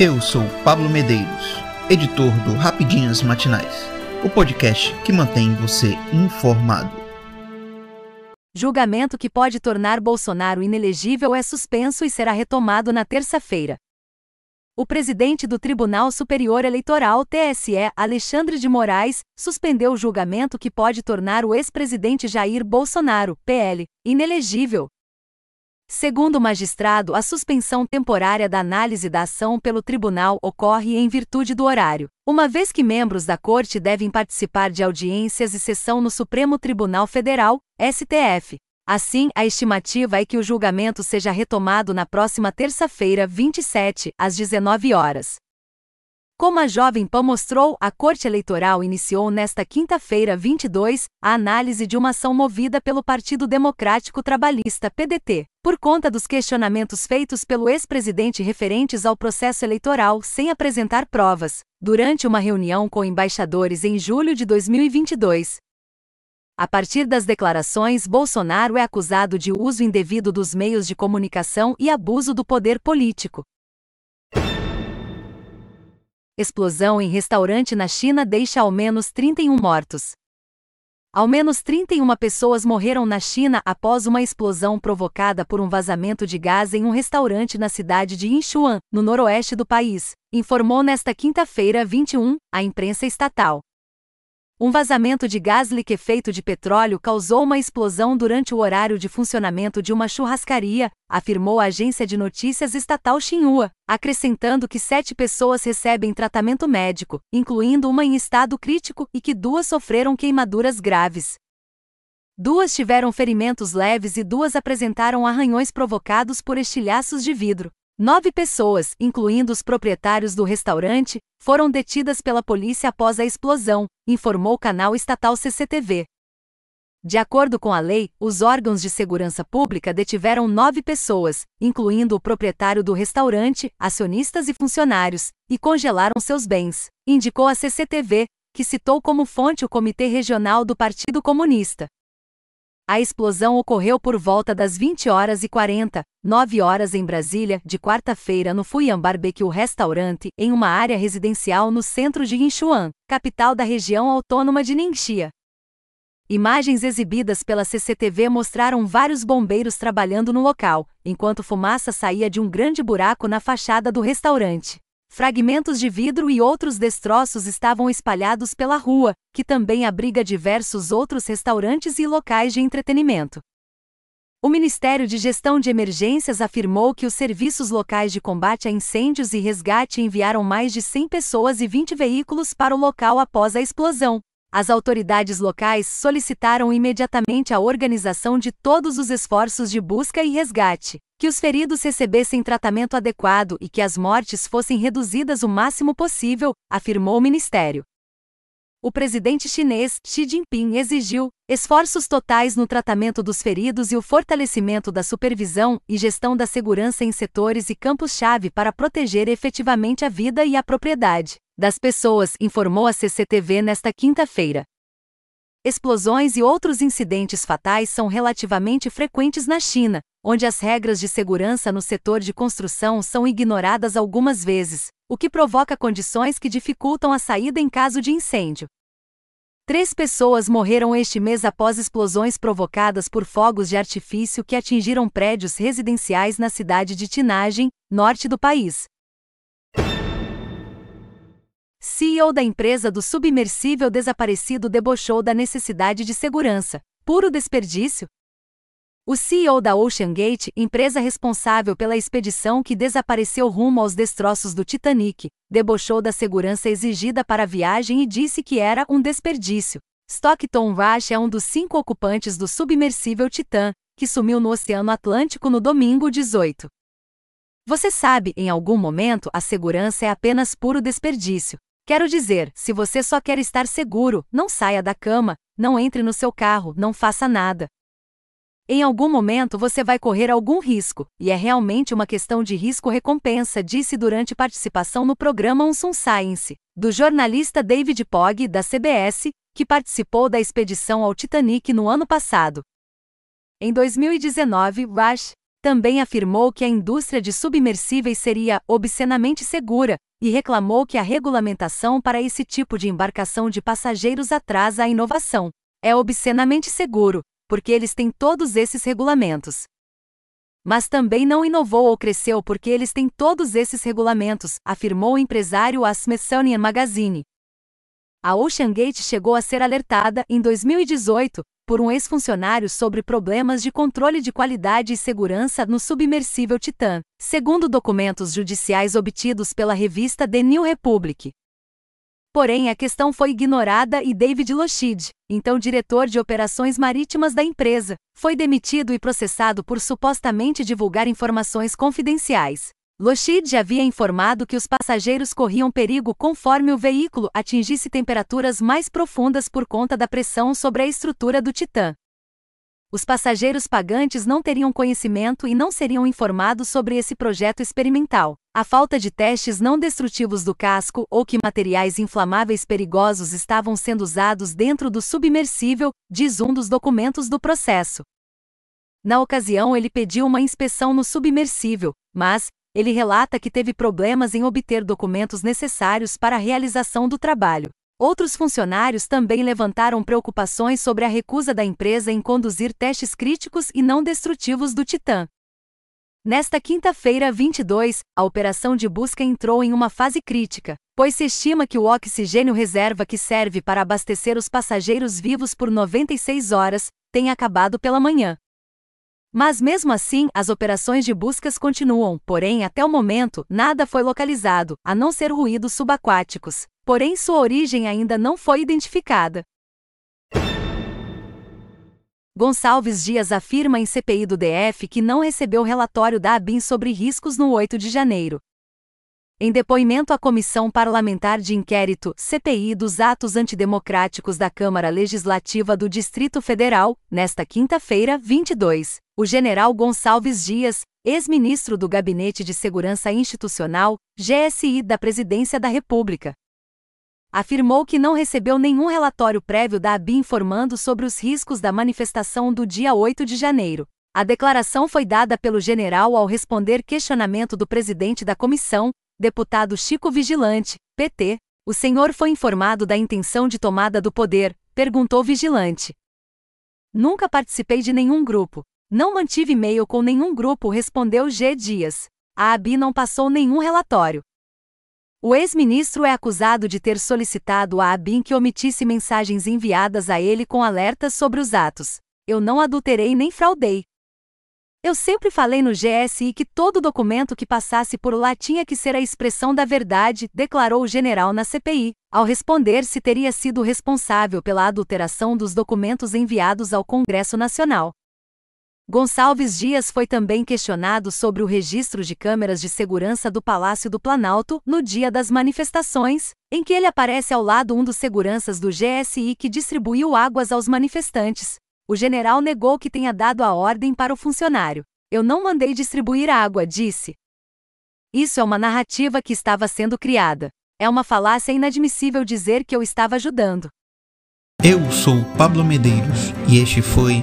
Eu sou Pablo Medeiros, editor do Rapidinhas Matinais, o podcast que mantém você informado. Julgamento que pode tornar Bolsonaro inelegível é suspenso e será retomado na terça-feira. O presidente do Tribunal Superior Eleitoral, TSE, Alexandre de Moraes, suspendeu o julgamento que pode tornar o ex-presidente Jair Bolsonaro, PL, inelegível. Segundo o magistrado, a suspensão temporária da análise da ação pelo tribunal ocorre em virtude do horário, uma vez que membros da corte devem participar de audiências e sessão no Supremo Tribunal Federal, STF. Assim, a estimativa é que o julgamento seja retomado na próxima terça-feira, 27, às 19 horas. Como a Jovem Pan mostrou, a Corte Eleitoral iniciou nesta quinta-feira, 22, a análise de uma ação movida pelo Partido Democrático Trabalhista, PDT, por conta dos questionamentos feitos pelo ex-presidente referentes ao processo eleitoral sem apresentar provas, durante uma reunião com embaixadores em julho de 2022. A partir das declarações, Bolsonaro é acusado de uso indevido dos meios de comunicação e abuso do poder político. Explosão em restaurante na China deixa ao menos 31 mortos. Ao menos 31 pessoas morreram na China após uma explosão provocada por um vazamento de gás em um restaurante na cidade de Yinchuan, no noroeste do país, informou nesta quinta-feira, 21, a imprensa estatal. Um vazamento de gás liquefeito de petróleo causou uma explosão durante o horário de funcionamento de uma churrascaria, afirmou a agência de notícias estatal Xinhua, acrescentando que sete pessoas recebem tratamento médico, incluindo uma em estado crítico e que duas sofreram queimaduras graves. Duas tiveram ferimentos leves e duas apresentaram arranhões provocados por estilhaços de vidro. Nove pessoas, incluindo os proprietários do restaurante, foram detidas pela polícia após a explosão, informou o canal estatal CCTV. De acordo com a lei, os órgãos de segurança pública detiveram nove pessoas, incluindo o proprietário do restaurante, acionistas e funcionários, e congelaram seus bens, indicou a CCTV, que citou como fonte o Comitê Regional do Partido Comunista. A explosão ocorreu por volta das 20 horas e 40, 9 horas em Brasília, de quarta-feira no Fuyam Barbecue Restaurante, em uma área residencial no centro de Yinchuan, capital da região autônoma de Ningxia. Imagens exibidas pela CCTV mostraram vários bombeiros trabalhando no local, enquanto fumaça saía de um grande buraco na fachada do restaurante. Fragmentos de vidro e outros destroços estavam espalhados pela rua, que também abriga diversos outros restaurantes e locais de entretenimento. O Ministério de Gestão de Emergências afirmou que os serviços locais de combate a incêndios e resgate enviaram mais de 100 pessoas e 20 veículos para o local após a explosão. As autoridades locais solicitaram imediatamente a organização de todos os esforços de busca e resgate, que os feridos recebessem tratamento adequado e que as mortes fossem reduzidas o máximo possível, afirmou o ministério. O presidente chinês, Xi Jinping, exigiu esforços totais no tratamento dos feridos e o fortalecimento da supervisão e gestão da segurança em setores e campos-chave para proteger efetivamente a vida e a propriedade das pessoas, informou a CCTV nesta quinta-feira. Explosões e outros incidentes fatais são relativamente frequentes na China, onde as regras de segurança no setor de construção são ignoradas algumas vezes, o que provoca condições que dificultam a saída em caso de incêndio. Três pessoas morreram este mês após explosões provocadas por fogos de artifício que atingiram prédios residenciais na cidade de Tinagem, norte do país. CEO da empresa do submersível desaparecido debochou da necessidade de segurança. Puro desperdício? O CEO da OceanGate, empresa responsável pela expedição que desapareceu rumo aos destroços do Titanic, debochou da segurança exigida para a viagem e disse que era um desperdício. Stockton Rush é um dos cinco ocupantes do submersível Titan, que sumiu no Oceano Atlântico no domingo 18. Você sabe, em algum momento a segurança é apenas puro desperdício. Quero dizer, se você só quer estar seguro, não saia da cama, não entre no seu carro, não faça nada. Em algum momento você vai correr algum risco, e é realmente uma questão de risco-recompensa, disse durante participação no programa Unsum Science, do jornalista David Pogg, da CBS, que participou da expedição ao Titanic no ano passado. Em 2019, Rush, também afirmou que a indústria de submersíveis seria obscenamente segura e reclamou que a regulamentação para esse tipo de embarcação de passageiros atrasa a inovação. É obscenamente seguro, porque eles têm todos esses regulamentos. Mas também não inovou ou cresceu porque eles têm todos esses regulamentos, afirmou o empresário à Smithsonian Magazine. A OceanGate chegou a ser alertada, em 2018, por um ex-funcionário sobre problemas de controle de qualidade e segurança no submersível Titan, segundo documentos judiciais obtidos pela revista The New Republic. Porém, a questão foi ignorada e David Lochid, então diretor de operações marítimas da empresa, foi demitido e processado por supostamente divulgar informações confidenciais. Lochid havia informado que os passageiros corriam perigo conforme o veículo atingisse temperaturas mais profundas por conta da pressão sobre a estrutura do Titã. Os passageiros pagantes não teriam conhecimento e não seriam informados sobre esse projeto experimental. A falta de testes não destrutivos do casco ou que materiais inflamáveis perigosos estavam sendo usados dentro do submersível, diz um dos documentos do processo. Na ocasião, ele pediu uma inspeção no submersível, mas, ele relata que teve problemas em obter documentos necessários para a realização do trabalho. Outros funcionários também levantaram preocupações sobre a recusa da empresa em conduzir testes críticos e não destrutivos do Titã. Nesta quinta-feira, 22, a operação de busca entrou em uma fase crítica, pois se estima que o oxigênio reserva que serve para abastecer os passageiros vivos por 96 horas tenha acabado pela manhã. Mas mesmo assim, as operações de buscas continuam, porém, até o momento, nada foi localizado, a não ser ruídos subaquáticos. Porém, sua origem ainda não foi identificada. Gonçalves Dias afirma em CPI do DF que não recebeu relatório da ABIN sobre riscos no 8 de janeiro. Em depoimento à Comissão Parlamentar de Inquérito, CPI dos atos antidemocráticos da Câmara Legislativa do Distrito Federal, nesta quinta-feira, 22, o general Gonçalves Dias, ex-ministro do Gabinete de Segurança Institucional, GSI da Presidência da República, afirmou que não recebeu nenhum relatório prévio da ABI informando sobre os riscos da manifestação do dia 8 de janeiro. A declaração foi dada pelo general ao responder questionamento do presidente da comissão, deputado Chico Vigilante, PT, o senhor foi informado da intenção de tomada do poder, perguntou Vigilante. Nunca participei de nenhum grupo. Não mantive e-mail com nenhum grupo, respondeu G. Dias. A ABI não passou nenhum relatório. O ex-ministro é acusado de ter solicitado à ABIN que omitisse mensagens enviadas a ele com alertas sobre os atos. Eu não adulterei nem fraudei, eu sempre falei no GSI que todo documento que passasse por lá tinha que ser a expressão da verdade, declarou o general na CPI, ao responder se teria sido responsável pela adulteração dos documentos enviados ao Congresso Nacional. Gonçalves Dias foi também questionado sobre o registro de câmeras de segurança do Palácio do Planalto no dia das manifestações, em que ele aparece ao lado um dos seguranças do GSI que distribuiu águas aos manifestantes. O general negou que tenha dado a ordem para o funcionário. Eu não mandei distribuir água, disse. Isso é uma narrativa que estava sendo criada. É uma falácia inadmissível dizer que eu estava ajudando. Eu sou Pablo Medeiros e este foi